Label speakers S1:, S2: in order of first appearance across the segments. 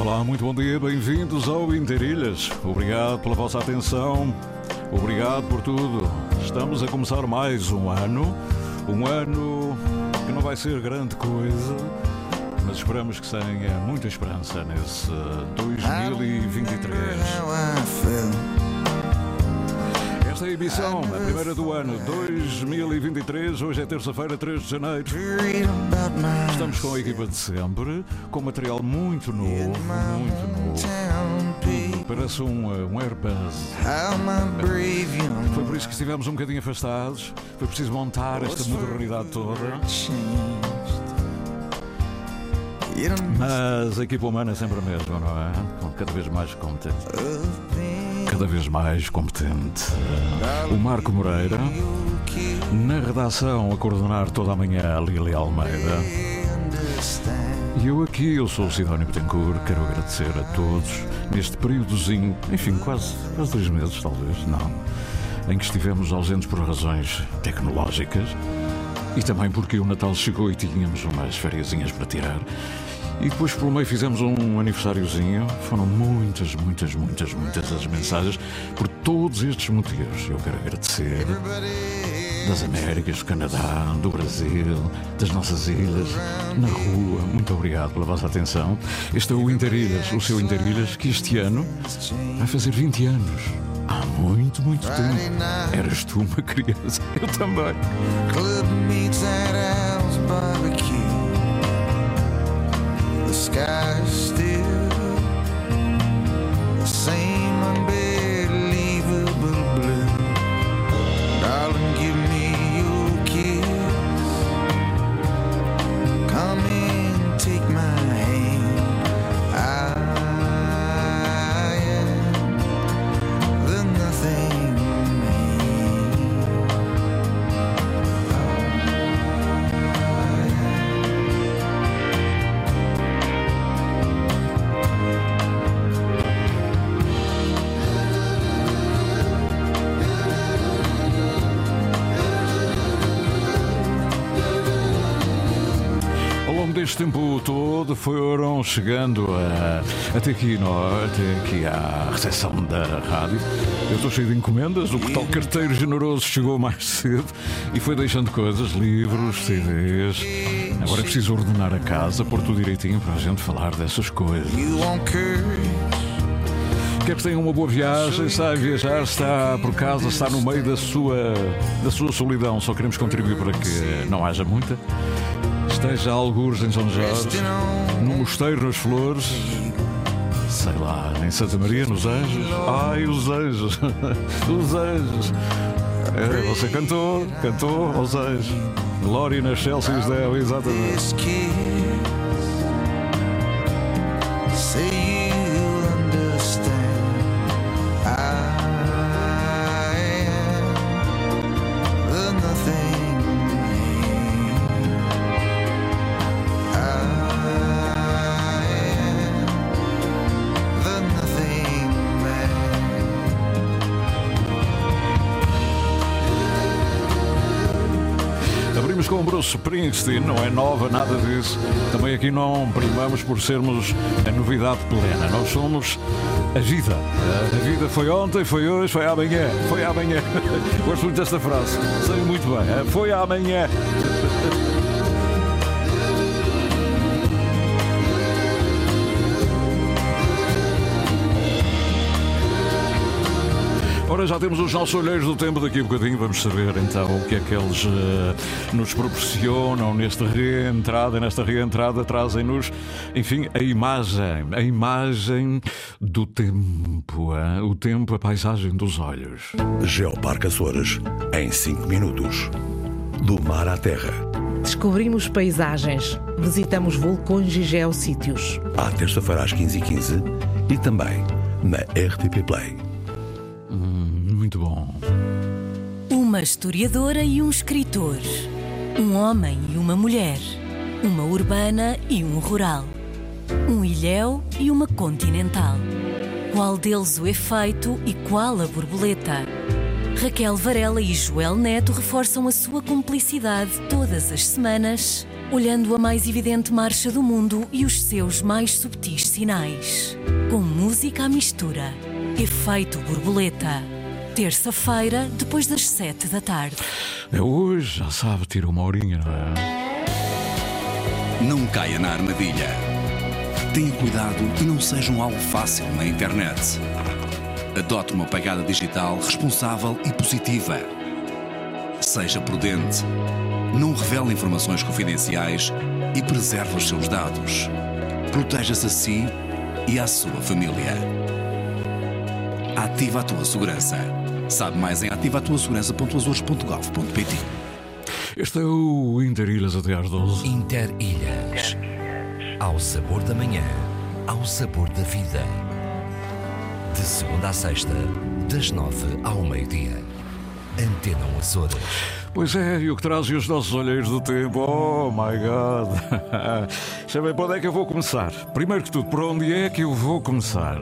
S1: Olá, muito bom dia, bem-vindos ao Interilhas. Obrigado pela vossa atenção, obrigado por tudo. Estamos a começar mais um ano, um ano que não vai ser grande coisa, mas esperamos que tenha muita esperança nesse 2023. Esta emissão, a primeira do ano 2023. Hoje é terça-feira, 3 de janeiro. Estamos com a equipa de sempre, com material muito novo, muito novo. Parece um, uh, um Airbus. Foi por isso que estivemos um bocadinho afastados. Foi preciso montar esta modernidade toda. Mas a equipa humana é sempre a mesma, não é? Cada vez mais competente. Cada vez mais competente. O Marco Moreira. Na redação, a coordenar toda a manhã a Lili Almeida. E eu aqui, eu sou o Sidónio Betancourt, quero agradecer a todos neste períodozinho, enfim, quase, quase dois meses, talvez, não, em que estivemos ausentes por razões tecnológicas e também porque o Natal chegou e tínhamos umas fériasinhas para tirar. E depois pelo meio fizemos um aniversáriozinho. Foram muitas, muitas, muitas, muitas as mensagens por todos estes motivos. Eu quero agradecer das Américas, do Canadá, do Brasil, das nossas ilhas, na rua. Muito obrigado pela vossa atenção. Este é o Interilhas, o seu Interilhas, que este ano vai fazer 20 anos. Há muito, muito tempo. Eras tu uma criança, eu também.
S2: Club meets at Al's barbecue. Sky's still. The same
S1: longo deste tempo todo foram chegando a, até aqui nós, até aqui à recepção da rádio. Eu estou cheio de encomendas, o tal carteiro generoso chegou mais cedo e foi deixando coisas, livros, CDs. Agora é preciso ordenar a casa, pôr tudo direitinho para a gente falar dessas coisas. Quer que tenha uma boa viagem, está viajar, está por casa, está no meio da sua, da sua solidão. Só queremos contribuir para que não haja muita. Esteja algures em São Jorge, no Mosteiro nas Flores, sei lá, em Santa Maria, nos Anjos. Ai, os Anjos, os Anjos. É, você cantou, cantou aos Anjos. Glória nas Chelsea's dela, exatamente. Bruce Springsteen, não é nova, nada disso. Também aqui não primamos por sermos a novidade plena. Nós somos a vida. A vida foi ontem, foi hoje, foi amanhã. Foi amanhã. Gosto muito desta frase. Sei muito bem. Foi amanhã. Ora, já temos os nossos olheiros do tempo daqui a bocadinho. Vamos saber então o que é que eles eh, nos proporcionam nesta reentrada. Nesta reentrada trazem-nos, enfim, a imagem. A imagem do tempo. hein? O tempo, a paisagem dos olhos.
S3: Geoparque Açores, em 5 minutos. Do mar à terra, Descobrimos paisagens, visitamos vulcões e geossítios.
S4: À terça-feira às 15h15 e também na RTP Play.
S1: Muito bom.
S5: Uma historiadora e um escritor. Um homem e uma mulher. Uma urbana e um rural. Um ilhéu e uma continental. Qual deles o efeito e qual a borboleta? Raquel Varela e Joel Neto reforçam a sua cumplicidade todas as semanas, olhando a mais evidente marcha do mundo e os seus mais subtis sinais. Com música à mistura. Efeito borboleta. Terça-feira, depois das sete da tarde.
S1: É hoje, já sabe, tira uma horinha, não é?
S6: Não caia na armadilha. Tenha cuidado e não seja um alvo fácil na internet. Adote uma pegada digital responsável e positiva. Seja prudente. Não revele informações confidenciais e preserve os seus dados. Proteja-se a si e à sua família. Ativa a tua segurança. Sabe mais em ativatuasegurança.azores.gov.pt
S1: Este é o Interilhas até às 12.
S7: Interilhas. Ao sabor da manhã, ao sabor da vida. De segunda a sexta, das nove ao meio-dia. Antena Açores.
S1: Pois é, e o que traz os nossos olheiros do tempo? Oh my God! Sabem para onde é que eu vou começar? Primeiro que tudo, por onde é que eu vou começar?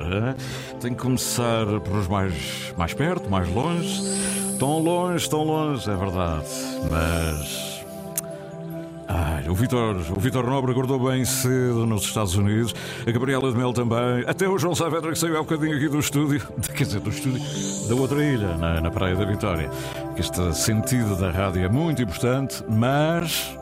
S1: Tenho que começar por os mais, mais perto, mais longe. Tão longe, tão longe, é verdade. Mas. Ai, o Vitor, o Vitor Nobre acordou bem cedo nos Estados Unidos, a Gabriela de Mel também, até o João Saavedra que saiu há bocadinho aqui do estúdio, quer dizer, do estúdio da outra ilha, na, na Praia da Vitória. Este sentido da rádio é muito importante, mas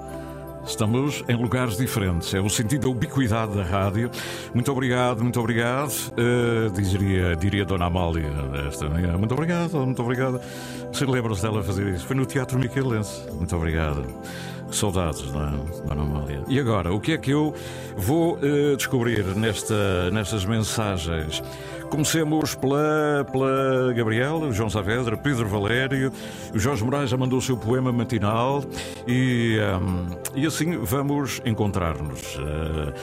S1: Estamos em lugares diferentes. É o sentido da ubiquidade da rádio. Muito obrigado, muito obrigado. Uh, diria, diria Dona Amália esta manhã. Muito obrigado, muito obrigado. Você lembra-se dela fazer isso? Foi no Teatro Miquelense. Muito obrigado. Saudades, é, Dona Amália? E agora, o que é que eu vou uh, descobrir nesta, nestas mensagens? Comecemos pela, pela Gabriela, o João Saavedra, Pedro Valério, o Jorge Moraes já mandou o seu poema matinal e, hum, e assim vamos encontrar-nos. eh,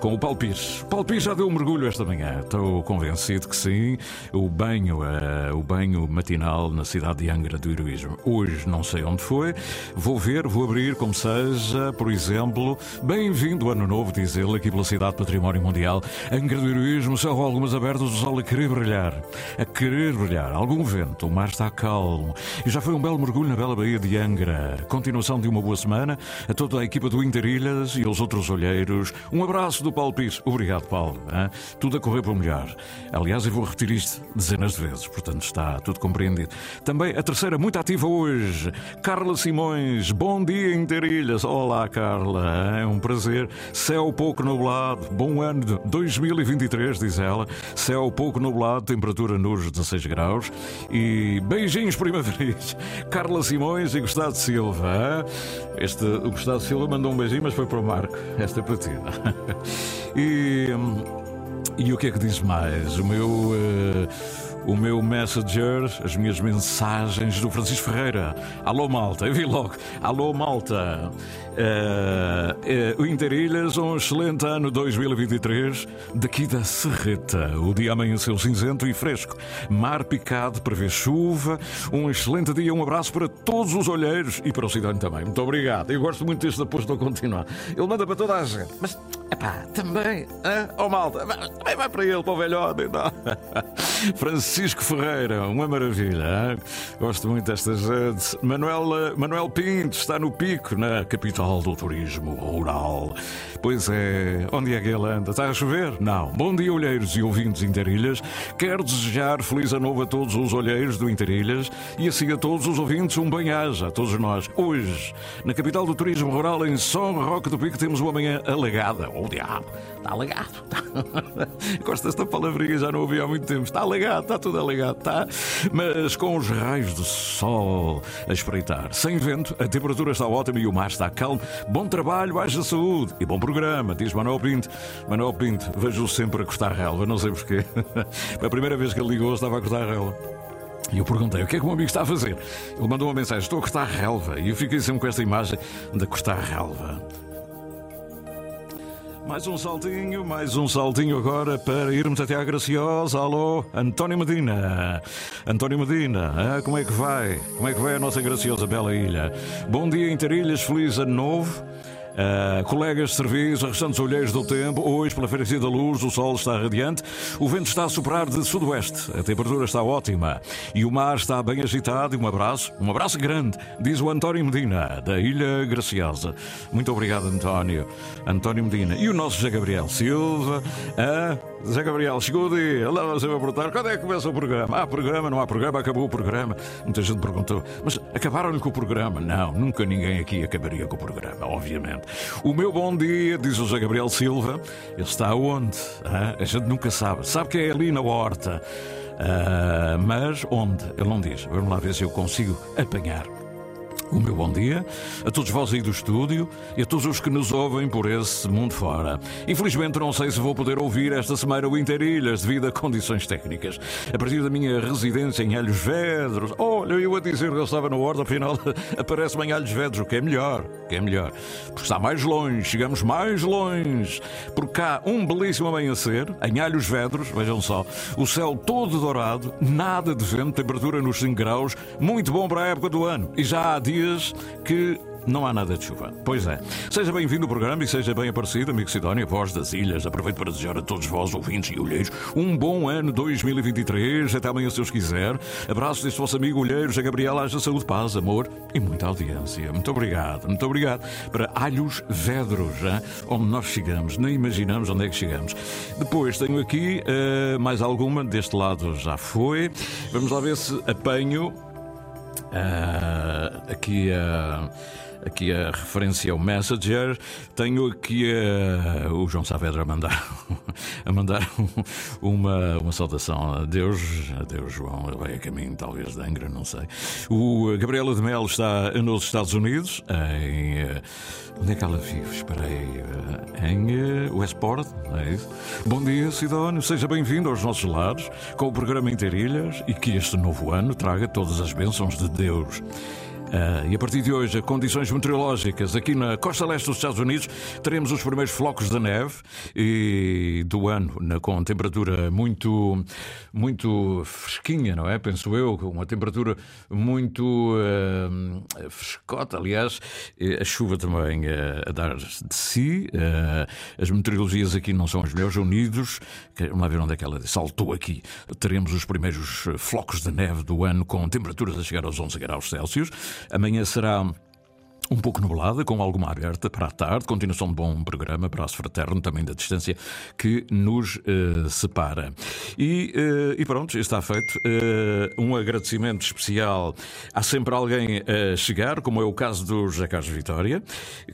S1: com o Paulo Pires. Já deu um mergulho esta manhã. Estou convencido que sim. O banho, eh, o banho matinal na cidade de Angra do Heroísmo. Hoje não sei onde foi. Vou ver, vou abrir como seja. Por exemplo, bem-vindo ano novo, diz ele, aqui pela cidade Património Mundial. Angra do Heroísmo, céu algumas abertas, o sol a querer brilhar. A querer brilhar. Algum vento, o mar está calmo. E já foi um belo mergulho na bela Baía de Angra. Continuação de uma boa semana a toda a equipa do Interilhas e aos outros olheiros. Um abraço do Paulo Pires. Obrigado, Paulo. hã? Tudo a correr para o melhor. Aliás, eu vou repetir isto dezenas de vezes, portanto está tudo compreendido. Também a terceira, muito ativa hoje, Carla Simões. Bom dia, Interilhas. Olá, Carla. É um prazer. Céu pouco nublado. Bom ano de 2023, diz ela. Céu pouco nublado, temperatura nos 16 graus. E beijinhos primaveris. Carla Simões e Gustavo Silva. hã? Este, o Gustavo Silva mandou um beijinho, mas foi para o Marco. Esta é para ti. E, e o que é que diz mais? O meu. eh, o meu messenger, as minhas mensagens do Francisco Ferreira. Alô, malta, eu vi logo. Alô, malta. Eh, eh, o Interilhas, um excelente ano 2023. Daqui da Serreta, o dia amanheceu cinzento e fresco. Mar picado, prevê chuva. Um excelente dia, um abraço para todos os olheiros e para o Cidadão também. Muito obrigado. Eu gosto muito deste aposto a continuar. Ele manda para toda a gente. Mas, epá, também, hã? oh malta, também vai para ele, para o velhote. Então. Francisco Ferreira, uma maravilha. hã? Gosto muito desta gente. Manuel, eh, Manuel Pinto está no pico, na capital do turismo rural. Pois é, onde é que ele anda? Está a chover? Não. Bom dia, olheiros e ouvintes Interilhas. Quero desejar feliz ano novo a todos os olheiros do Interilhas e assim a todos os ouvintes um bem-aja, a todos nós. Hoje, na capital do turismo rural, em São Roque do Pico, temos uma manhã alagada. Oh, diabo, está alagado. Gosto desta palavrinha, já não ouvi há muito tempo. Está alagado, está tudo alagado, está. Mas com os raios do sol a espreitar. Sem vento, a temperatura está ótima e o mar está calmo. Bom trabalho, haja saúde e bom programa, diz Manuel Pinto. Manuel Pinto, vejo-o sempre a cortar relva, não sei porquê. A primeira vez que ele ligou estava a cortar relva. E eu perguntei: o que é que o meu amigo está a fazer? Ele mandou uma mensagem: estou a cortar relva. E eu fiquei sempre com esta imagem de cortar relva. Mais um saltinho, mais um saltinho agora para irmos até à Graciosa. Alô, António Medina. António Medina, ah, como é que vai? Como é que vai a nossa graciosa bela ilha? Bom dia, Interilhas, feliz ano novo. Uh, colegas de serviço, restantes olheiros do tempo, hoje, pela frequência da luz, o sol está radiante, o vento está a soprar de sudoeste, a temperatura está ótima e o mar está bem agitado. E um abraço, um abraço grande, diz o António Medina, da Ilha Graciosa. Muito obrigado, António. António Medina. E o nosso José Gabriel Silva. Uh, Zé Gabriel, chegou o dia. Vai perguntar quando é que começa o programa. Há programa, não há programa, acabou o programa. Muita gente perguntou, mas acabaram-lhe com o programa? Não, nunca ninguém aqui acabaria com o programa, obviamente. O meu bom dia, diz o Zé Gabriel Silva, ele está onde? Ah, a gente nunca sabe. Sabe que é ali na horta. Ah, mas onde? Ele não diz. Vamos lá ver se eu consigo apanhar o meu bom dia a todos vós aí do estúdio e a todos os que nos ouvem por esse mundo fora. Infelizmente não sei se vou poder ouvir esta semana o Interilhas devido a condições técnicas. A partir da minha residência em Alhos Vedros, olha, eu a dizer que eu estava na horta, afinal aparece-me em Alhos Vedros, o que é melhor, o que é melhor. Porque está mais longe, chegamos mais longe. Por cá, um belíssimo amanhecer, em Alhos Vedros, vejam só, o céu todo dourado, nada de vento, temperatura nos 5 graus, muito bom para a época do ano. E já há dias dias que não há nada de chuva. Pois é. Seja bem-vindo ao programa e seja bem aparecido, amigo Sidónia, voz das ilhas. Aproveito para desejar a todos vós, ouvintes e olheiros, um bom ano 2023. Até amanhã, se Deus quiser. Abraços deste vosso amigo olheiro, José Gabriel. Haja saúde, paz, amor e muita audiência. Muito obrigado, muito obrigado. Para Alhos Vedros, onde nós chegamos. Nem imaginamos onde é que chegamos. Depois tenho aqui uh, mais alguma. Deste lado já foi. Vamos lá ver se apanho. Uh, aqui a. Uh, aqui a referência ao Messenger. Tenho aqui uh, o João Saavedra a mandar, a mandar uma, uma saudação a Deus, a Deus João, ele vai a caminho talvez de Angra, não sei. O Gabriela de Melo está nos Estados Unidos, em. Uh, onde é que ela vive? Espera aí. Uh, em Westport, é isso? Bom dia, Sidónio, seja bem-vindo aos nossos lados com o programa Interilhas e que este novo ano traga todas as bênçãos de Deus. Uh, e a partir de hoje, condições meteorológicas aqui na costa leste dos Estados Unidos, teremos os primeiros flocos de neve e do ano, na, com temperatura muito, muito fresquinha, não é? Penso eu, uma temperatura muito uh, frescota, aliás, a chuva também uh, a dar de si. as meteorologias aqui não são as melhores, unidos. Lá ver onde é que ela saltou aqui. Teremos os primeiros flocos de neve do ano com temperaturas a chegar aos 11 graus Celsius. Amanhã será um pouco nublada, com alguma aberta para a tarde, continuação de bom programa, braço fraterno também da distância que nos uh, separa. E, uh, e, pronto, está feito. Uh, um agradecimento especial. Há sempre alguém a chegar, como é o caso do José Carlos Vitória,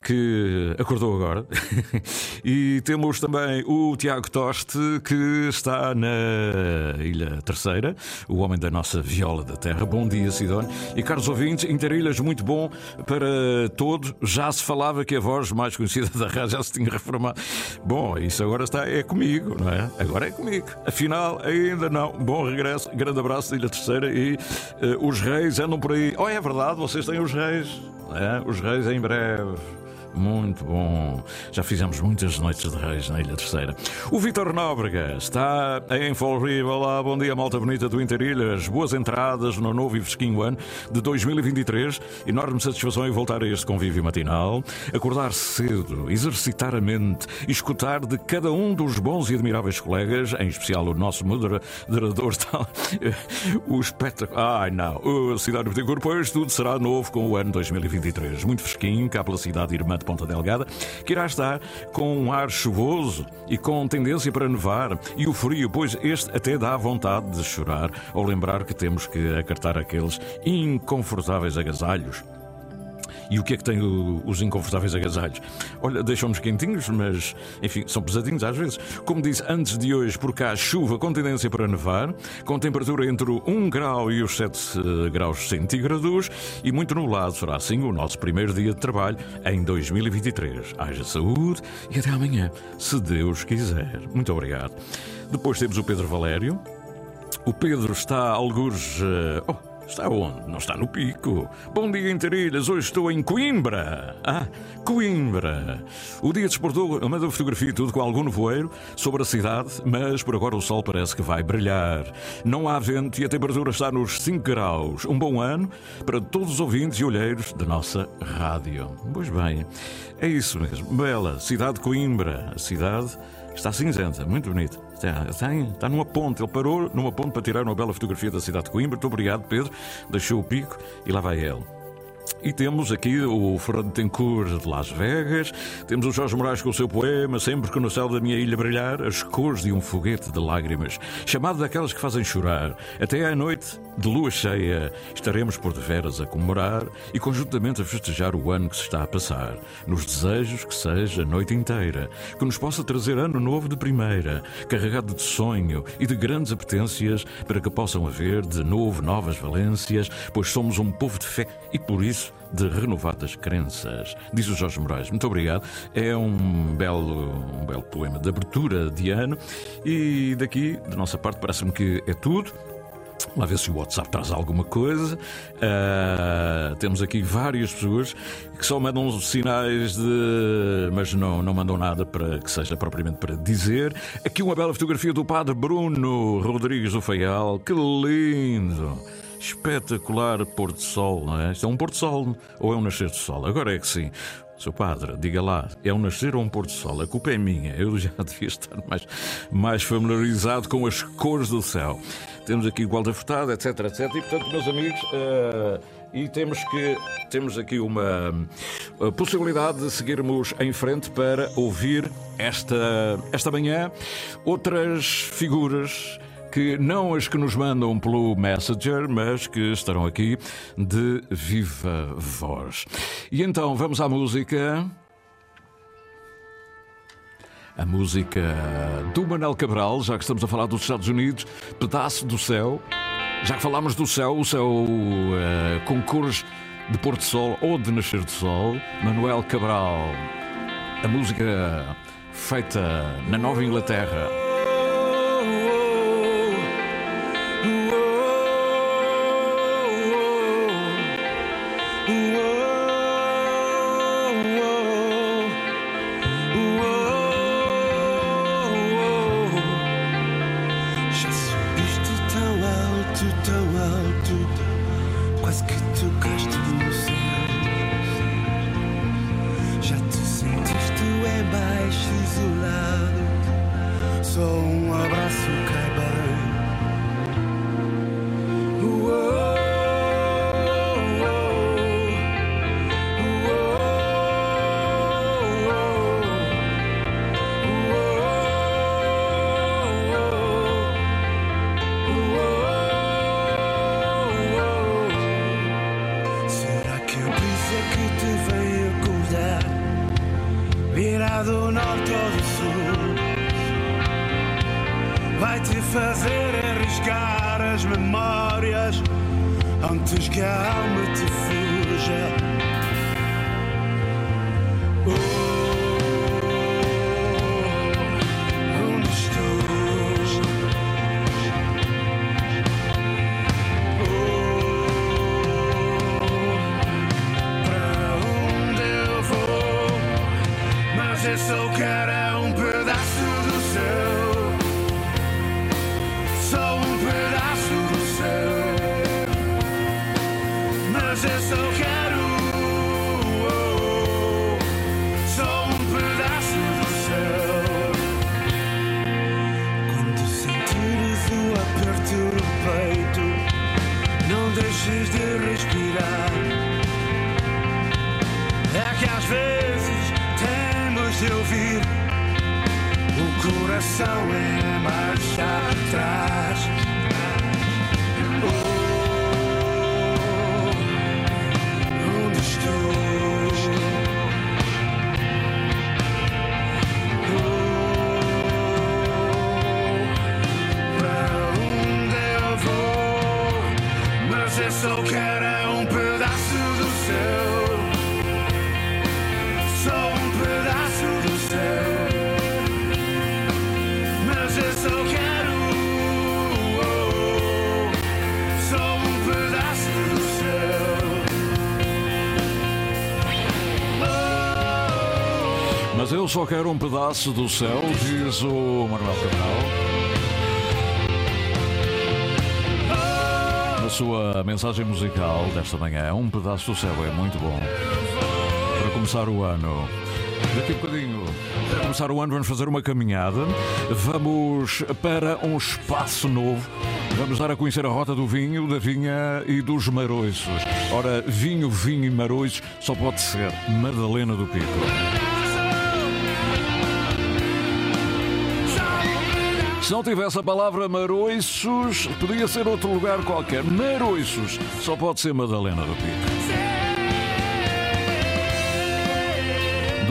S1: que acordou agora. e temos também o Tiago Toste, que está na Ilha Terceira, o homem da nossa viola da terra. Bom dia, Sidónio. E caros ouvintes, Interilhas, muito bom para todo, já se falava que a voz mais conhecida da rádio já se tinha reformado. Bom, isso agora está, é comigo, não é? Agora é comigo. Afinal, ainda não. Bom regresso, grande abraço da Ilha Terceira e uh, os reis andam por aí. Oh, é verdade, vocês têm os reis. É? Os reis em breve. Muito bom. Já fizemos muitas noites de reis na Ilha Terceira. O Vitor Nóbrega está em River. Olá, bom dia, malta bonita do Interilhas. Boas entradas no novo e fresquinho ano de 2023. Enorme satisfação em voltar a este convívio matinal. Acordar cedo, exercitar a mente escutar de cada um dos bons e admiráveis colegas, em especial o nosso moderador, tal, o espetáculo. Ai, não. O Cidade de Corpo, tudo será novo com o ano 2023. Muito fresquinho, cá pela cidade irmã de Ponta Delgada, que irá estar com um ar chuvoso e com tendência para nevar e o frio, pois este até dá vontade de chorar ao lembrar que temos que acartar aqueles inconfortáveis agasalhos e o que é que tem o, os inconfortáveis agasalhos? Olha, deixam-nos quentinhos, mas enfim, são pesadinhos às vezes. Como disse antes de hoje, por cá chuva com tendência para nevar, com temperatura entre 1 grau e os 7 uh, graus centígrados e muito nublado. Será assim o nosso primeiro dia de trabalho em 2023. Haja saúde e até amanhã, se Deus quiser. Muito obrigado. Depois temos o Pedro Valério O Pedro está algures. eh, Oh, está onde? Não está no pico. Bom dia, Interilhas. Hoje estou em Coimbra. Ah, Coimbra. O dia desportou uma da fotografia e tudo com algum nevoeiro sobre a cidade, mas por agora o sol parece que vai brilhar. Não há vento e a temperatura está nos 5 graus. Um bom ano para todos os ouvintes e olheiros da nossa rádio. Pois bem, é isso mesmo. Bela, cidade de Coimbra. A cidade está cinzenta, muito bonita. Está, está, em- está numa ponte. Ele parou numa ponte para tirar uma bela fotografia da cidade de Coimbra. Muito obrigado, Pedro. Deixou o pico e lá vai ele. E temos aqui o Fernando Tencourt de Las Vegas, temos o Jorge Moraes com o seu poema Sempre que no céu da minha ilha brilhar, as cores de um foguete de lágrimas, chamado daquelas que fazem chorar. Até à noite de lua cheia estaremos por deveras a comemorar e conjuntamente a festejar o ano que se está a passar. Nos desejos que seja a noite inteira, que nos possa trazer ano novo de primeira, carregado de sonho e de grandes apetências para que possam haver de novo novas valências, pois somos um povo de fé e por isso de renovadas crenças. Diz o Jorge Moraes. Muito obrigado. É um belo, um belo poema de abertura de ano e daqui, da nossa parte, parece-me que é tudo. Lá ver se o WhatsApp traz alguma coisa. Ah, temos aqui várias pessoas que só mandam sinais de. mas não, não mandam nada para que seja propriamente para dizer. Aqui uma bela fotografia do padre Bruno Rodrigues do Faial. Que lindo! Espetacular pôr de sol, não é? Isto é um pôr de sol ou é um nascer de sol? Agora é que sim. Seu padre, diga lá, é um nascer ou um pôr de sol? A culpa é minha. Eu já devia estar mais, mais familiarizado com as cores do céu. Temos aqui igualdade furtada, etc, etc. E portanto, meus amigos, eh, e temos que temos aqui uma eh, possibilidade de seguirmos em frente para ouvir esta, esta manhã outras figuras que não as que nos mandam pelo Messenger, mas que estarão aqui de viva voz. E então vamos à música. A música do Manel Cabral, já que estamos a falar dos Estados Unidos, Pedaço do Céu. Já que falámos do céu, o céu eh, com cores de pôr de sol ou de nascer de sol, Manuel Cabral. A música feita na Nova Inglaterra.
S2: Mas eu só quero um pedaço do céu,
S1: diz o Manuel Cabral. Na sua mensagem musical desta manhã, um pedaço do céu é muito bom. Para começar o ano. Daqui a bocadinho, para começar o ano, vamos fazer uma caminhada. Vamos para um espaço novo. Vamos dar a conhecer a rota do vinho, da vinha e dos maroiços. Ora, vinho, vinho e maroiços só pode ser Madalena do Pico. Se não tivesse a palavra Maroiços, podia ser outro lugar qualquer. Maroiços, só pode ser Madalena do Pico.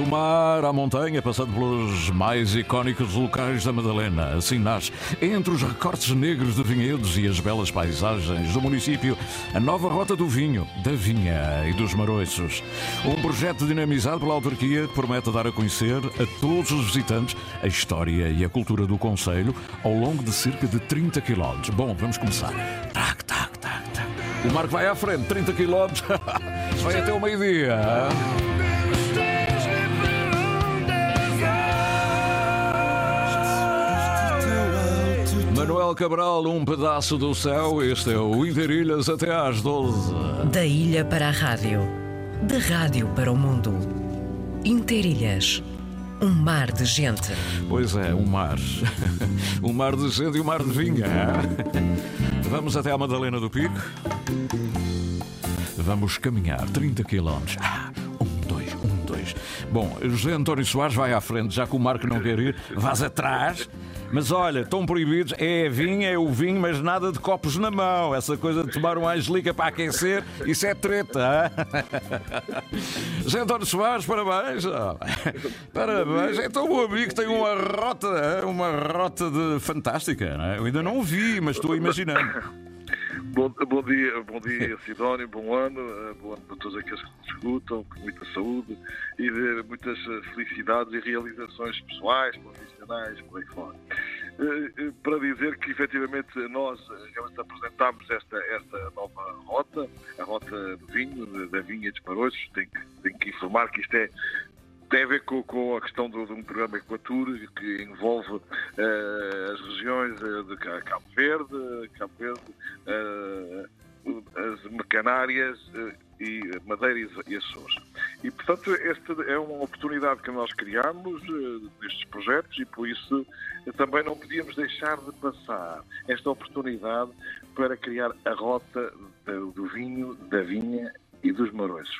S1: Mar à montanha, passando pelos mais icónicos locais da Madalena. Assim nasce, entre os recortes negros de vinhedos e as belas paisagens do município, a nova rota do vinho, da vinha e dos maroiços. Um projeto dinamizado pela autarquia que promete dar a conhecer a todos os visitantes a história e a cultura do Conselho ao longo de cerca de 30 km. Bom, vamos começar. Tac, tac, tac, tac. O Marco vai à frente, 30 km. vai até o meio-dia. Manuel Cabral, um pedaço do céu. Este é o Interilhas até às 12.
S3: Da ilha para a rádio, da rádio para o mundo. Interilhas, um mar de gente.
S1: Pois é, um mar. um mar de gente e um mar de vinha. Vamos até à Madalena do Pico. Vamos caminhar 30 quilómetros. Ah, um, dois, um, dois. Bom, José António Soares vai à frente, já que o Marco não quer ir, vás atrás. Mas olha, estão proibidos, é a vinha, é o vinho, mas nada de copos na mão. Essa coisa de tomar uma angelica para aquecer, isso é treta. José António Soares, parabéns. Parabéns. É tão bom amigo, tem uma rota, uma rota de fantástica. Não é? Eu ainda não vi, mas estou imaginando.
S8: Bom, bom dia, bom dia Sidónio, bom ano, eh, bom ano para todos aqueles que nos escutam, com muita saúde e de muitas eh, felicidades e realizações pessoais, profissionais, por aí fora. Eh, eh, Para dizer que efetivamente nós eh, realmente apresentámos esta, esta nova rota, a rota do vinho, de- da vinha dos Maroiços, tenho tenho que informar que isto é tem a ver com, com a questão de um programa Equatur que envolve eh, as regiões de Ca- Cabo Verde, Cabo Verde, eh, as Mecanárias eh, e Madeira e Açores. E, portanto, esta é uma oportunidade que nós criamos nestes projetos e, por isso, também não podíamos deixar de passar esta oportunidade para criar a rota do vinho, da vinha e dos maroiços.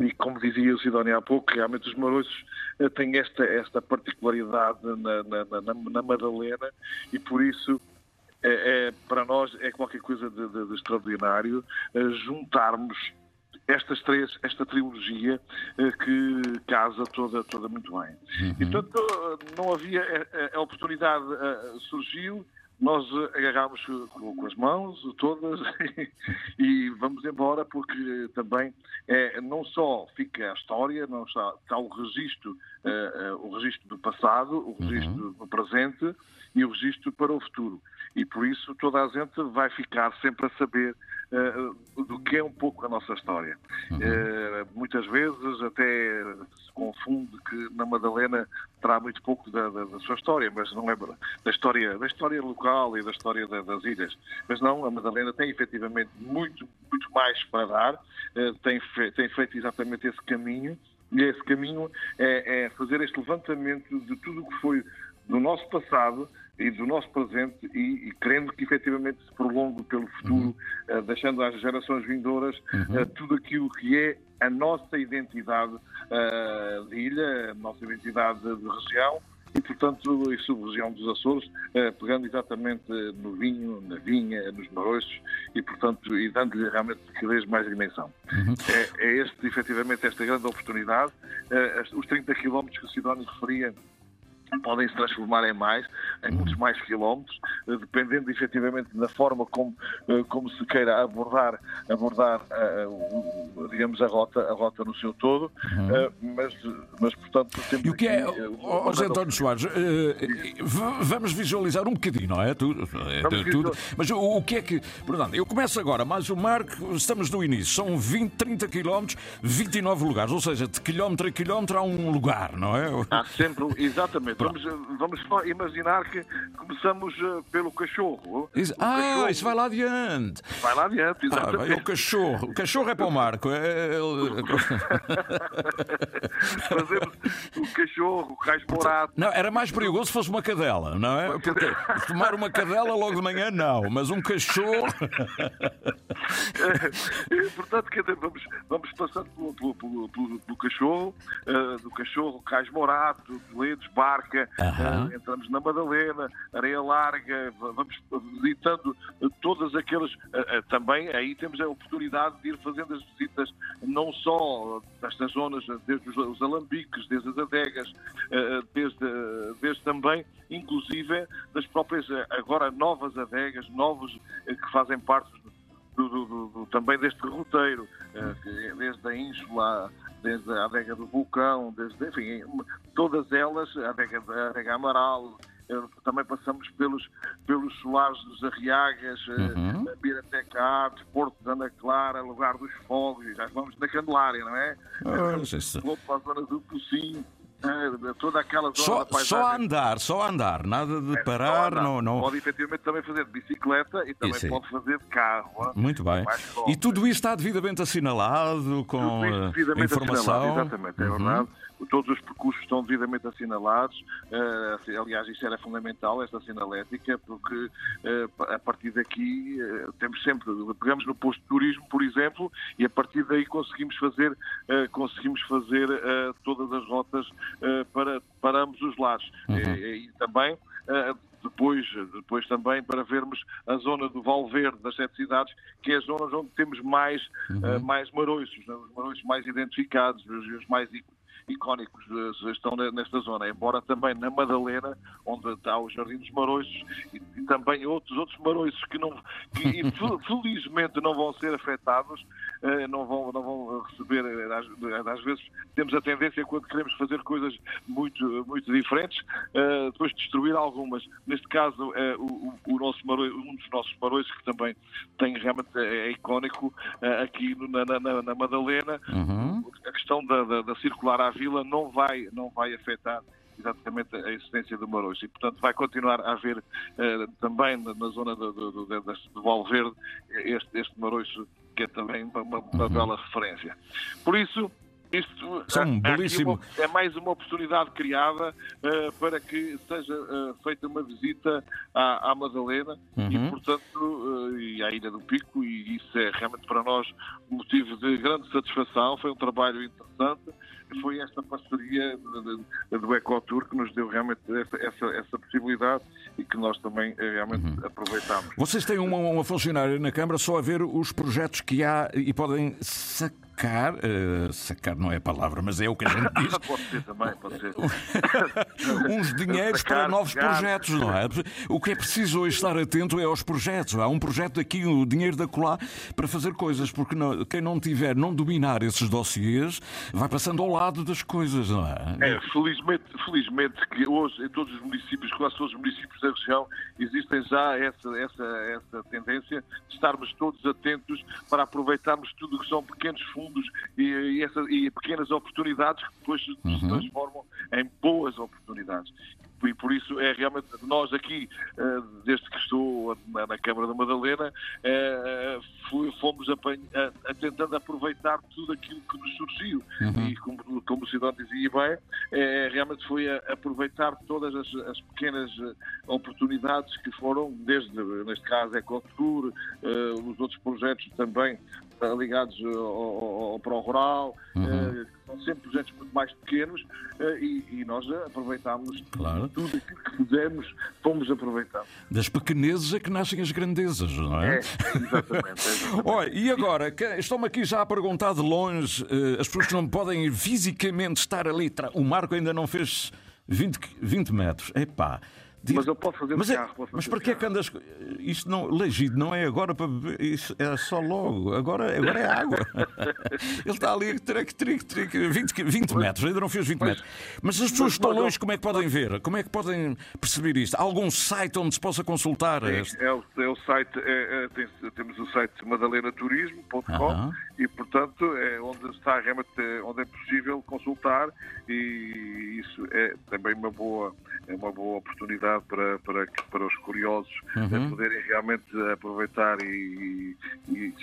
S8: E como dizia o Sidónio há pouco, realmente os maroiços eh, têm esta, esta particularidade na, na, na, na Madalena e por isso é, é- para nós é qualquer coisa de, de- de extraordinário eh, juntarmos estas três, esta trilogia eh, que casa toda, toda muito bem. E portanto não havia, eh, a oportunidade surgiu, nós agarrámos com, as mãos todas e vamos embora porque também é, não só fica a história, não está, está o registro, eh, eh, o registro do passado, o registro do presente e o registro para o futuro. E por isso toda a gente vai ficar sempre a saber do que é um pouco a nossa história. Eh, muitas vezes até se confunde que na Madalena terá muito pouco da, da- da sua história, mas não é da história, da história local e da história da- das ilhas. Mas não, a Madalena tem efetivamente muito, muito mais para dar, eh, tem, fe- tem feito exatamente esse caminho, e esse caminho é, é fazer este levantamento de tudo o que foi do nosso passado e do nosso presente e, e querendo que efetivamente se prolongue pelo futuro, eh, deixando às gerações vindouras eh, tudo aquilo que é a nossa identidade eh, de ilha, a nossa identidade de, região e, portanto, e sub-região dos Açores, pegando exatamente no vinho, na vinha, nos maroiços e, portanto, e dando-lhe realmente cada vez mais dimensão. É, é este, efetivamente, esta grande oportunidade. Os 30 quilómetros que o Sidónio referia podem se transformar em mais, em muitos mais quilómetros, eh, dependendo efetivamente da forma como, eh, como se queira abordar, abordar uh, digamos, a rota, a rota no seu todo, uhum. uh, mas, mas portanto temos
S1: E o que é, aqui, oh, José António Soares, uh, vamos visualizar um bocadinho, não é? Tu, tudo, mas o, o, que é que, portanto, eu começo agora, mas o Marco, estamos no início, são 20, 30 quilómetros, 29 lugares, ou seja, de quilómetro a quilómetro há um lugar, não é?
S8: Há sempre, exatamente. Vamos, vamos imaginar que começamos uh, pelo cachorro.
S1: Isso, ah, cachorro. isso vai lá adiante.
S8: Vai lá adiante, exatamente.
S1: Ah, o cachorro. O cachorro é para o Marco. É... é
S8: Fazemos o cachorro, o cais morato.
S1: Não, era mais perigoso se fosse uma cadela, não é? Porque tomar uma cadela logo de manhã, não. Mas um cachorro.
S8: Portanto, vamos, vamos passando pelo, pelo, pelo, pelo cachorro, uh, do cachorro, cais morato, Toledos, barca, uhum. uh, entramos na Madalena, Areia Larga, vamos visitando todas aquelas. Uh, também aí temos a oportunidade de ir fazendo as visitas, não só destas zonas, desde os alambiques, desde as adegas, desde, desde também, inclusive, das próprias, agora novas adegas, novos que fazem parte do, do, do, também deste roteiro, desde a ínsula desde a adega do Vulcão, desde, enfim, todas elas, a adega, a adega Amaral, eh, também passamos pelos, pelos solares dos Arriagas, eh, uhum. Birateca Arte, Porto de Ana Clara, Lugar dos Fogos, já vamos na Candelária, não é?
S1: Oh, Vou
S8: para a zona do Pocinho, toda aquela
S1: zona só, só andar, só andar, nada de é, parar, não, não.
S8: Pode efetivamente também fazer de bicicleta e também pode fazer de carro.
S1: Muito bem. E tudo isso está devidamente assinalado com eh, devidamente informação.
S8: Exatamente, é uhum. verdade todos os percursos estão devidamente assinalados. Uh, aliás, isso era fundamental, esta sinalética, porque uh, a partir daqui uh, temos sempre, pegamos no posto de turismo, por exemplo, e a partir daí conseguimos fazer, conseguimos fazer todas as rotas para, para ambos os lados. Uhum. E, e também depois, depois também para vermos a zona do Valverde, das sete cidades, que é a zona onde temos mais, uhum. uh, mais maroiços, né? os maroiços mais identificados, os, os mais icónicos estão nesta zona, embora também na Madalena, onde está o Jardim dos Maroiços e, e também outros, outros maroiços que, não, que felizmente não vão ser afetados, eh, não vão, não vão receber, eh, às, às, vezes temos a tendência quando queremos fazer coisas muito, muito diferentes, eh, depois destruir algumas. Neste caso, o, o nosso maroiço, um dos nossos maroiços que também tem realmente é, é icónico aqui na, na, na Madalena, uhum. a questão da, da, da circular à vila não vai, não vai afetar exatamente a existência do Marojo. E, portanto, vai continuar a haver uh, também na, na zona do, do, do, do Valverde este, este Marojo, que é também uma, uma uhum. bela referência. Por isso, isto
S1: São é, belíssimo.
S8: é mais uma oportunidade criada uh, para que seja uh, feita uma visita à, à Madalena uhum. e, portanto, uh, e à Ilha do Pico, e isso é realmente para nós um motivo de grande satisfação. Foi um trabalho interessante foi esta parceria do Ecotour que nos deu realmente essa, essa, essa, possibilidade e que nós também realmente uhum. aproveitamos.
S1: Vocês têm uma, uma funcionária na Câmara só a ver os projetos que há e podem sacar sacar, uh, sacar não é a palavra, mas é o que a gente diz.
S8: pode ser também, pode ser.
S1: Uns dinheiros sacar, para novos sacar. projetos, não é? O que é preciso hoje estar atento é aos projetos. Há um projeto aqui, o dinheiro da colar, para fazer coisas, porque não, quem não tiver, não dominar esses dossiês, vai passando ao lado das coisas, não é?
S8: É, felizmente, felizmente que hoje em todos os municípios, quase todos os municípios da região, existem já essa, essa, essa tendência de estarmos todos atentos para aproveitarmos tudo o que são pequenos fundos fundos e, e, essa, e pequenas oportunidades que depois uhum. se transformam em boas oportunidades e por isso é realmente nós aqui, eh, desde que estou na Câmara da Madalena, eh, fomos tentando aproveitar tudo aquilo que nos surgiu. Uhum. E como, como o Cidadão dizia bem, é, realmente foi aproveitar todas as, as, pequenas oportunidades que foram, desde, neste caso, Ecotour, os outros projetos também ligados ao, ao, ao Pro Rural, uhum. uh, são sempre projetos muito mais pequenos e, e, nós aproveitámos claro. tudo aquilo que fizemos, fomos aproveitando.
S1: Das pequenezes é que nascem as grandezas, não é?
S8: É, exatamente. exatamente.
S1: Olha, e agora, estão-me aqui já a perguntar de longe, as pessoas que não podem fisicamente estar ali, o Marco ainda não fez 20, 20 metros. Epá.
S8: Mas eu posso fazer
S1: mas é-
S8: carro. posso
S1: mas para que é que andas. Isto não. Legido não é agora para beber. Isso é só logo. Agora, agora é água. Ele está ali, tric, tric, tric, 20, 20 metros. Ainda não fez 20 metros. Mas as pessoas estão longe, como é que podem ver? Como é que podem perceber isto? Há algum site onde se possa consultar? este?
S8: É, o, é o site, é, é, tem- temos o site madalenaturismo.com
S1: Aham.
S8: e, portanto, é onde está realmente é, onde é possível consultar e isso é também uma boa, é uma boa oportunidade para, para, que- para os curiosos
S1: Uhum.
S8: poderem realmente aproveitar e, e-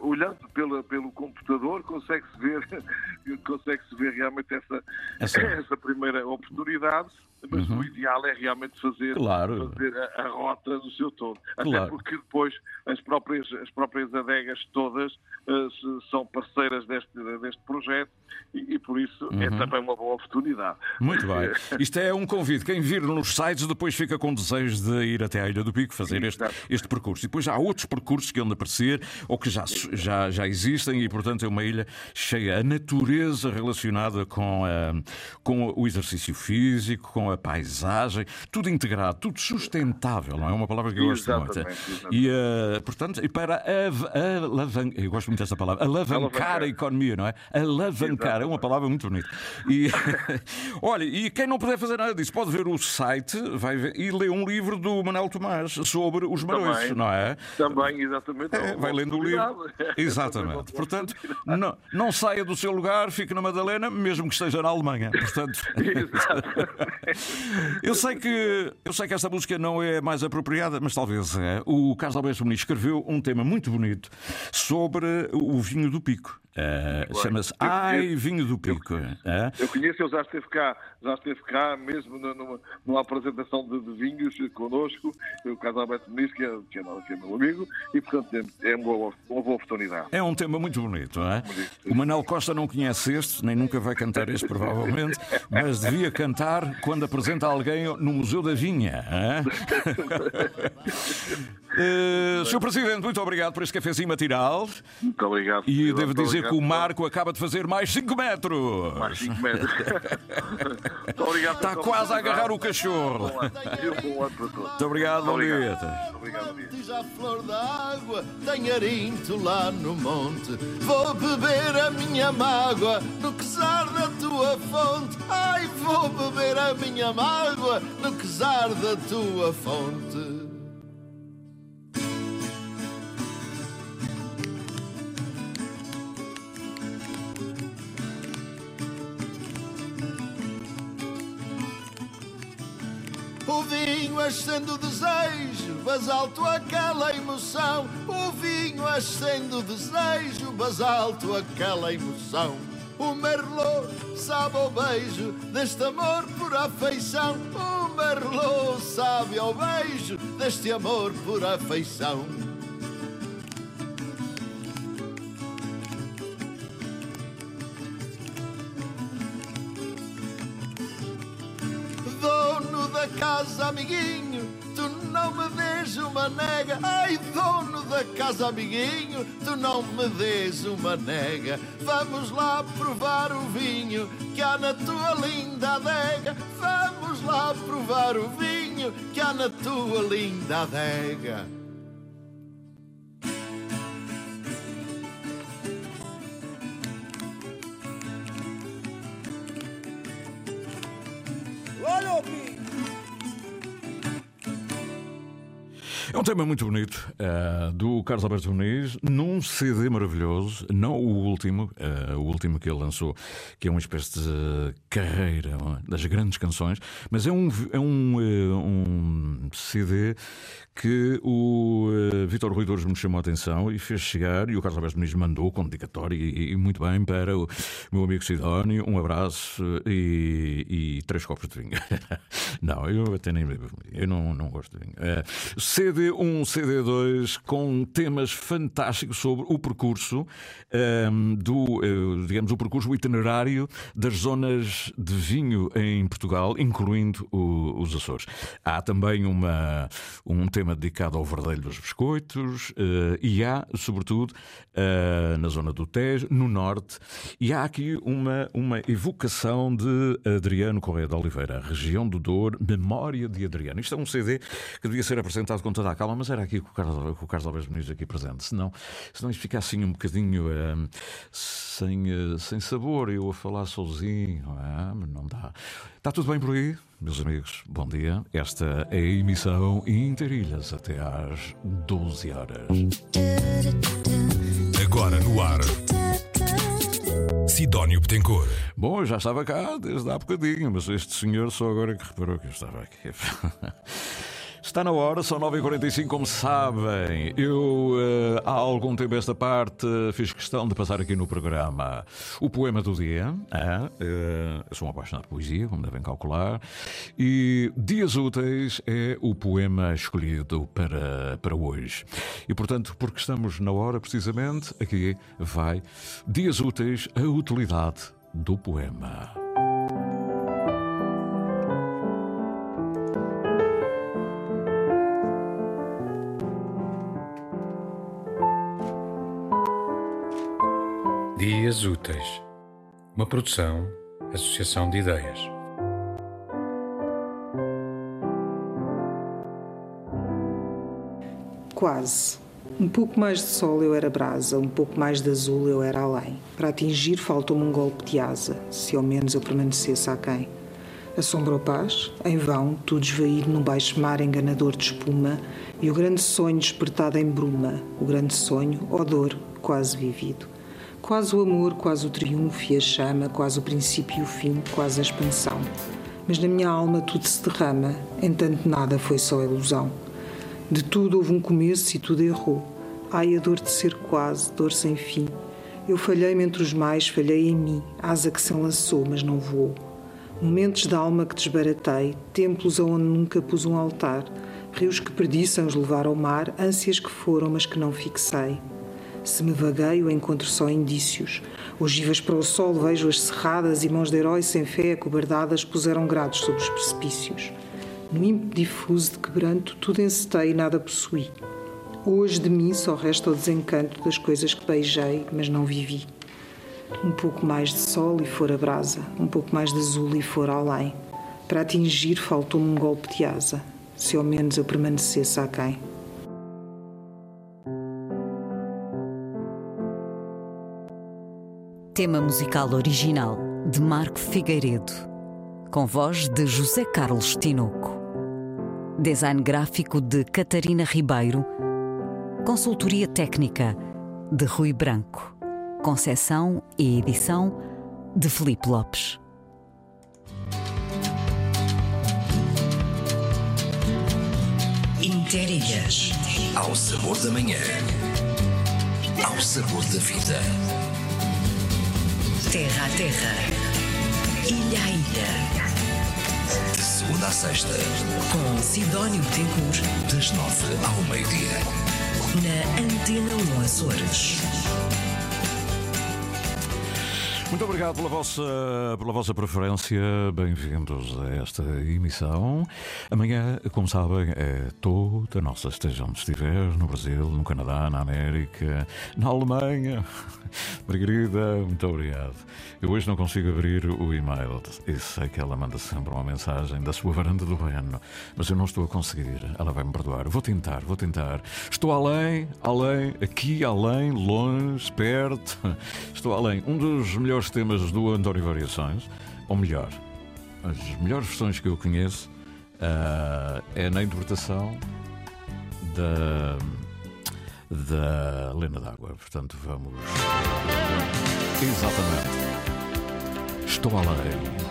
S8: olhando pela, pelo computador consegue-se ver, consegue-se ver realmente essa,
S1: Essa-
S8: essa primeira oportunidade, mas
S1: Uhum.
S8: o ideal é realmente fazer,
S1: Claro.
S8: fazer a, a rota no seu todo. Até
S1: Claro.
S8: porque depois as próprias, as próprias adegas todas eh, se- são parceiras deste, deste projeto e, e por isso é
S1: Uhum.
S8: também uma boa oportunidade.
S1: Muito bem. Isto é um convite. Quem vir nos sites depois fica com desejo de ir até à Ilha do Pico fazer este,
S8: Exato.
S1: este percurso. E depois há outros percursos que a aparecer ou que já, já, já existem e, portanto, é uma ilha cheia. A natureza relacionada com, a, com o exercício físico, com a paisagem, tudo integrado, tudo sustentável, não é? Uma palavra que eu gosto muito.
S8: Exatamente, exatamente.
S1: E, eh, portanto, para av- alavancar, eu gosto muito desta palavra, alavancar, a economia, não é? Alavancar, é uma palavra muito bonita. E, olha, e quem não puder fazer nada disso, pode ver o site vai ver, e ler um livro do Manuel Tomás sobre os marões, não é?
S8: Também, exatamente.
S1: É, vai lendo o livro. Exatamente. Portanto, não, não saia do seu lugar, fique na Madalena, mesmo que esteja na Alemanha. Portanto, eu sei que eu sei que esta música não é mais apropriada, mas talvez é. O Carlos Alberto Muniz escreveu um tema muito bonito sobre o vinho do Pico.
S8: Bem.
S1: Chama-se
S8: Eu
S1: Ai Vinho do Pico. Eh?
S8: Eu conheço, ele já esteve cá, já esteve cá mesmo numa, numa apresentação de, de vinhos connosco, o Carlos Alberto Muniz, que é, que, é, que é meu amigo, e portanto é, é uma, boa, uma boa oportunidade.
S1: É um tema muito bonito, não é? O Manuel Costa não conhece este, nem nunca vai cantar este, provavelmente, mas devia cantar quando apresenta alguém no Museu da Vinha. hã? Eh, Sr. Presidente, muito obrigado por este cafezinho matinal.
S8: Muito obrigado.
S1: E devo dizer que o. Marco acaba de fazer mais 5 metros.
S8: Mais 5 metros. Muito obrigado.
S1: Está quase a agarrar o cachorro. Muito obrigado, bom dia.
S8: Obrigado,
S9: a flor d'água, tem arinto lá no monte. Vou beber a minha mágoa no quesar da tua fonte. Ai, vou beber a minha mágoa no quesar da tua fonte. O vinho acende o desejo, basalto aquela emoção. O vinho acende o desejo, basalto aquela emoção. O Merlot sabe ao beijo deste amor por afeição. O Merlot sabe ao beijo deste amor por afeição. Casa, amiguinho, tu não me des uma nega. Vamos lá provar o vinho que há na tua linda adega. Vamos lá provar o vinho que há na tua linda adega.
S1: Um tema muito bonito eh, do Carlos Alberto Muniz, num CD maravilhoso, não o último, eh, o último que ele lançou, que é uma espécie de carreira das grandes canções, mas é um, é um, eh, um CD que o eh, Vitor Rui me chamou a atenção e fez chegar, e o Carlos Alberto Muniz mandou com dedicatório e, e muito bem para o meu amigo Sidónio, um abraço eh, e, e três copos de vinho. não, eu até nem bebo, eu não, não gosto de vinho. Eh, CD CD 1, CD 2, com temas fantásticos sobre o percurso um, do, uh, digamos, o percurso, itinerário das zonas de vinho em Portugal, incluindo o, os Açores. Há também uma, um tema dedicado ao verdelho dos biscoitos uh, e há, sobretudo, uh, na zona do Tejo, no norte, e há aqui uma, uma evocação de Adriano Correia de Oliveira, região do Douro, Memória de Adriano. Isto é um CD que devia ser apresentado com toda a calma, mas era aqui com o Carlos, com o Carlos Alves Muniz aqui presente, senão, senão isto fica assim um bocadinho uh, sem, sem sabor, eu a falar sozinho, uh, não dá. Está tudo bem por aí? Meus amigos, bom dia. Esta é a emissão Interilhas até às 12 horas.
S7: Agora no ar. Sidónio Betancourt.
S1: Bom, já estava cá desde há bocadinho, mas este senhor só agora que reparou que eu estava aqui. Está na hora, são 9h45, como sabem. Eu, uh, há algum tempo esta parte, fiz questão de passar aqui no programa o poema do dia. Uh, eu sou um apaixonado por poesia, como devem calcular. E Dias Úteis é o poema escolhido para, para hoje. E, portanto, porque estamos na hora, precisamente, aqui vai Dias Úteis, a utilidade do poema.
S10: Dias Úteis, uma produção, associação de ideias.
S11: Quase. Um pouco mais de sol eu era brasa, um pouco mais de azul eu era além. Para atingir faltou-me um golpe de asa, se ao menos eu permanecesse aquém. Assombro paz, em vão, tudo esvaído num baixo mar enganador de espuma, e o grande sonho despertado em bruma, o grande sonho, odor, quase vivido. Quase o amor, quase o triunfo e a chama, quase o princípio e o fim, quase a expansão. Mas na minha alma tudo se derrama, entanto nada foi só ilusão. De tudo houve um começo e tudo errou. Ai, a dor de ser quase, dor sem fim. Eu falhei-me entre os mais, falhei em mim, asa que se enlaçou, mas não voou. Momentos da alma que desbaratei, templos aonde nunca pus um altar, rios que perdi sem os levar ao mar, ânsias que foram, mas que não fixei. Se me vagueio, encontro só indícios. Ogivas para o sol, vejo-as cerradas e mãos de heróis sem fé, acobardadas, puseram grados sobre os precipícios. No ímpeto difuso de quebranto, tudo encetei e nada possuí. Hoje de mim só resta o desencanto das coisas que beijei, mas não vivi. Um pouco mais de sol e for a brasa, um pouco mais de azul e for além. Para atingir faltou-me um golpe de asa, se ao menos eu permanecesse aquém.
S5: Tema musical original de Marco Figueiredo, com voz de José Carlos Tinoco. Design gráfico de Catarina Ribeiro. Consultoria técnica de Rui Branco. Concessão e edição de Felipe Lopes.
S3: Interilhas.
S7: Ao sabor da manhã. Ao sabor da vida.
S3: Terra a terra. Ilha a ilha.
S7: De segunda a sexta,
S3: Com Sidónio Betancourt.
S7: das nove ao meio-dia.
S3: Na Antena 1 Açores.
S1: Muito obrigado pela vossa, pela vossa preferência. Bem-vindos a esta emissão. Amanhã, como sabem, é toda nossa, esteja onde estiver, no Brasil, no Canadá, na América, na Alemanha. Margarida, muito obrigado. Eu hoje não consigo abrir o e-mail. Eu sei que ela manda sempre uma mensagem da sua varanda do Reno, mas eu não estou a conseguir. Ela vai me perdoar. Vou tentar, vou tentar. Estou além, além, aqui, além, longe, perto. Estou além. Um dos melhores temas do António Variações, ou melhor, as melhores versões que eu conheço ah, é na interpretação da, da Lena d'Água. Portanto, vamos. Exatamente. Estou além.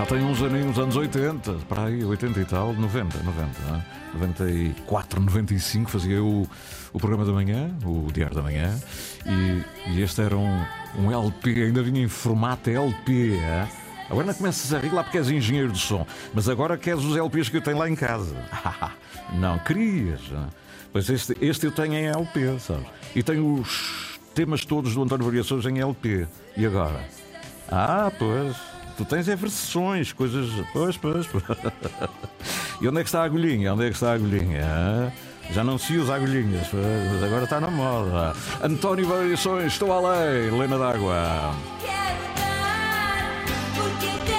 S1: Já tem uns aninhos, anos 80, para aí, 80 e tal, 90, 90, não é? 94, 95 fazia eu o, programa da manhã, o Diário da Manhã, e, e este era um, um LP, ainda vinha em formato LP, é?
S12: Agora não começas a rir lá porque és engenheiro de som, mas agora queres os LPs que eu tenho lá em casa. não, querias. Pois este, este eu tenho em LP, sabes? E tenho os temas todos do António Variações em LP. E agora? Ah, pois. Tu tens é versões, coisas. Pois, pois, pois. E onde é que está a agulhinha? Onde é que está a agulhinha? Já não se usa agulhinhas, mas agora está na moda. António Variações, estou a lei, Lena d'Água. Estou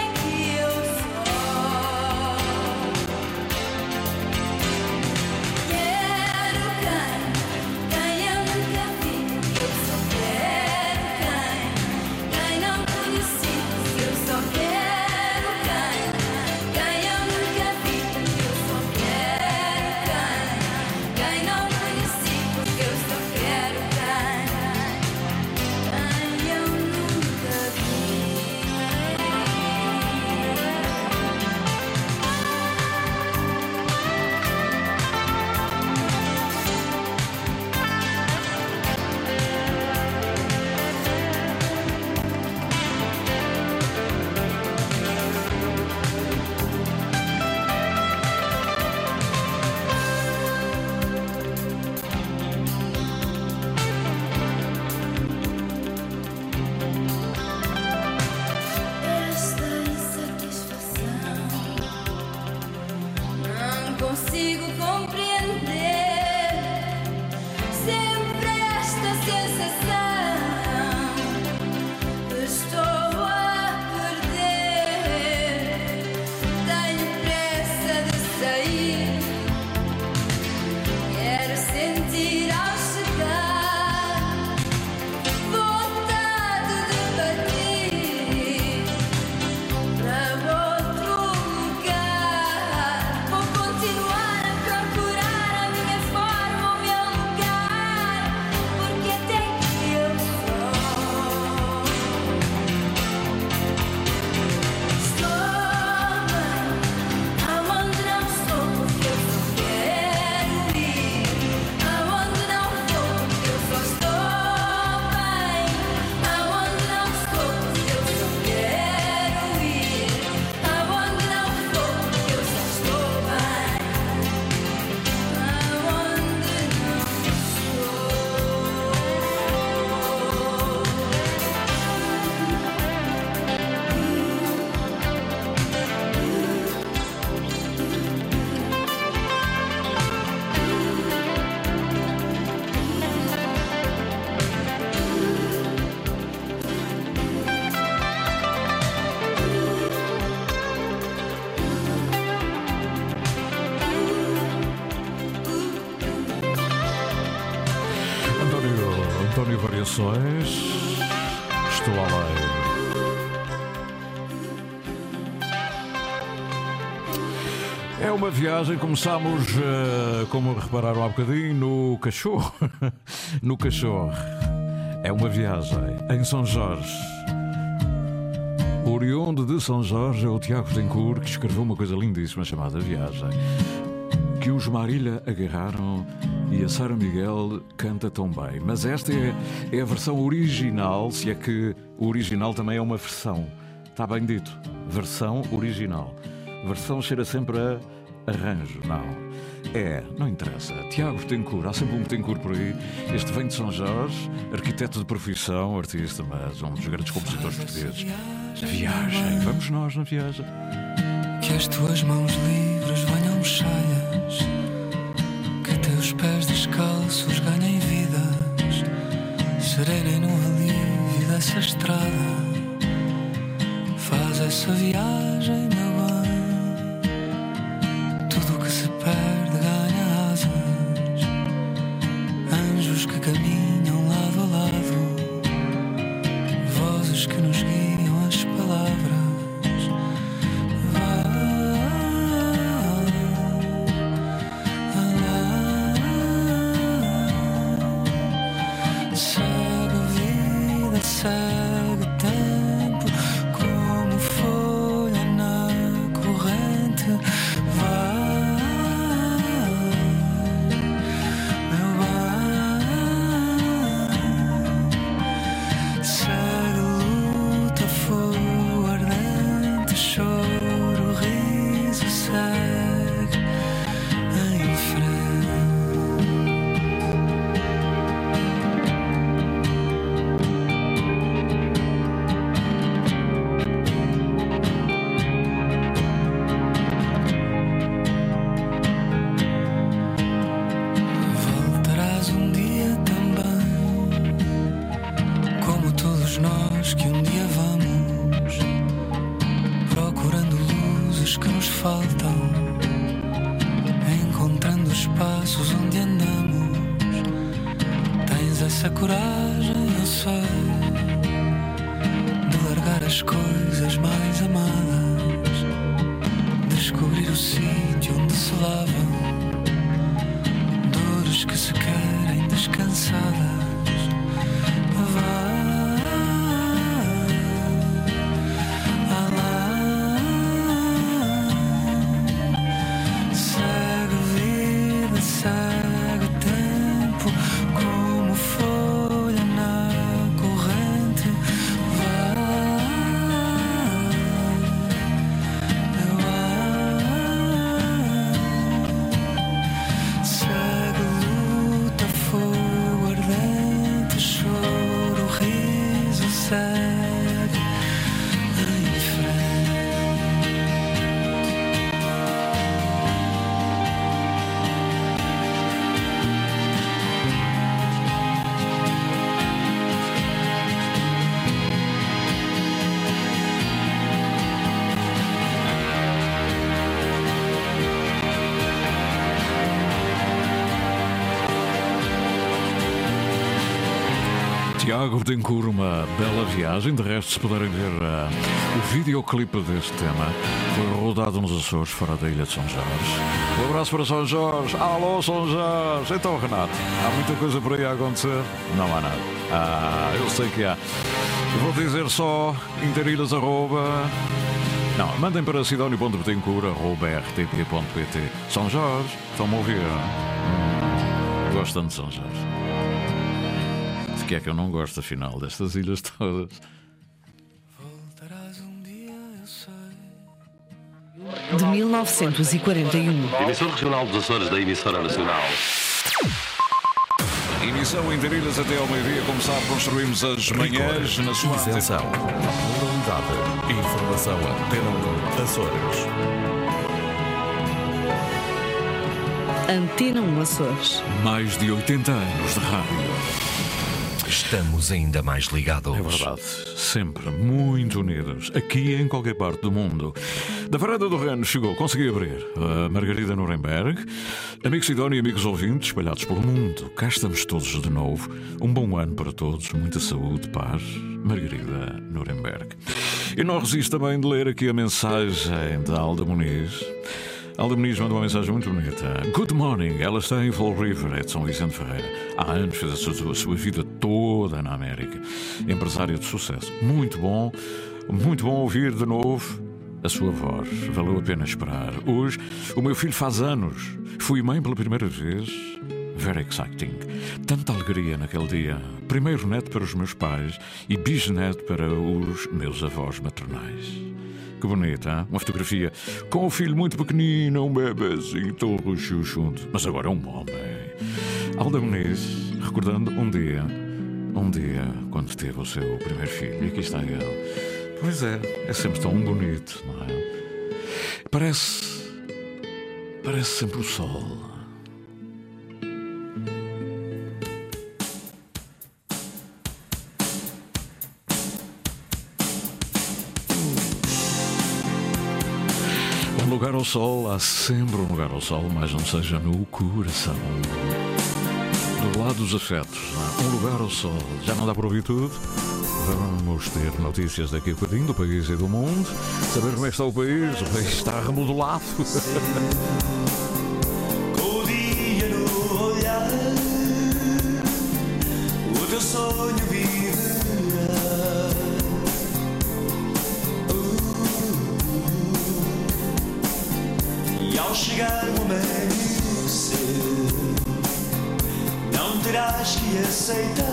S12: uma viagem, começámos, uh, como repararam há bocadinho, no cachorro. no cachorro. É uma viagem em São Jorge. Oriundo de São Jorge é o Tiago Tencourt que escreveu uma coisa lindíssima chamada Viagem. Que os Marília agarraram e a Sara Miguel canta tão bem. Mas esta é, é, a versão original, se é que o original também é uma versão. Está bem dito. Versão original. Versão cheira sempre a arranjo, não. É, não interessa. Tiago Tencourt, há sempre um Tencourt por aí. Este vem de São Jorge, arquiteto de profissão, artista, mas um dos grandes compositores portugueses. Viagem, vamos nós na viagem.
S13: Que as tuas mãos livres venham cheias os pés descalços ganhem vidas, serenem no alívio dessa estrada. Faz essa viagem,
S1: Tiago Betancourt, uma bela viagem. De resto, se puderem ver ah, o videoclipe deste tema, foi rodado nos Açores, fora da ilha de São Jorge. Um abraço para São Jorge. Alô, São Jorge. Então, Renato, há muita coisa por aí a acontecer? Não há nada. Ah, eu sei que há. Vou dizer só interilhas arroba... Não, mandem para sidónio.betancourt arroba rtp.pt São Jorge, estão-me a ouvir? Hum, gostam de São Jorge. Se que é que eu não gosto, afinal, destas ilhas todas.
S3: De 1941.
S4: Emissor regional dos Açores da emissora nacional.
S1: Emissão Interilhas até ao meio-dia, como sabe, construímos as manhãs na sua
S4: Isenção. Moralidade. Informação Antena 1 Açores.
S3: Antena 1 Açores.
S1: Mais de 80 anos de rádio.
S7: Estamos ainda mais ligados.
S1: É verdade, sempre muito unidos, aqui em qualquer parte do mundo. Da varanda do Reno chegou, consegui abrir a Margarida Nuremberg. Amigos Sidónio e amigos ouvintes espalhados pelo mundo, cá estamos todos de novo. Um bom ano para todos, muita saúde, paz. Margarida Nuremberg. E não resisto também de ler aqui a mensagem da Alda Muniz. Alda Muniz manda uma mensagem muito bonita. Good morning. Ela está em Fall River, é de São Vicente Ferreira. Há anos fez a sua, a sua vida toda na América. Empresária de sucesso. Muito bom, muito bom ouvir de novo a sua voz. Valeu a pena esperar. Hoje, o meu filho faz anos. Fui mãe pela primeira vez. Very exciting. Tanta alegria naquele dia. Primeiro neto para os meus pais e bisneto para os meus avós maternais. Que bonita, hein? uma fotografia com o filho muito pequenino, um bebezinho, todo chuchundo. Mas agora um homem. Alda Muniz, recordando um dia, um dia, quando teve o seu primeiro filho, e aqui está ele. Pois é, é sempre tão bonito, não é? Parece. Parece sempre o sol. Ao sol, há sempre um lugar ao sol, mas não seja no coração. Do lado dos afetos, não é? um lugar ao sol. Já não dá para ouvir tudo? Vamos ter notícias daqui a bocadinho do país e do mundo. Saber como é que está o país. O país está remodelado.
S2: Que aceitar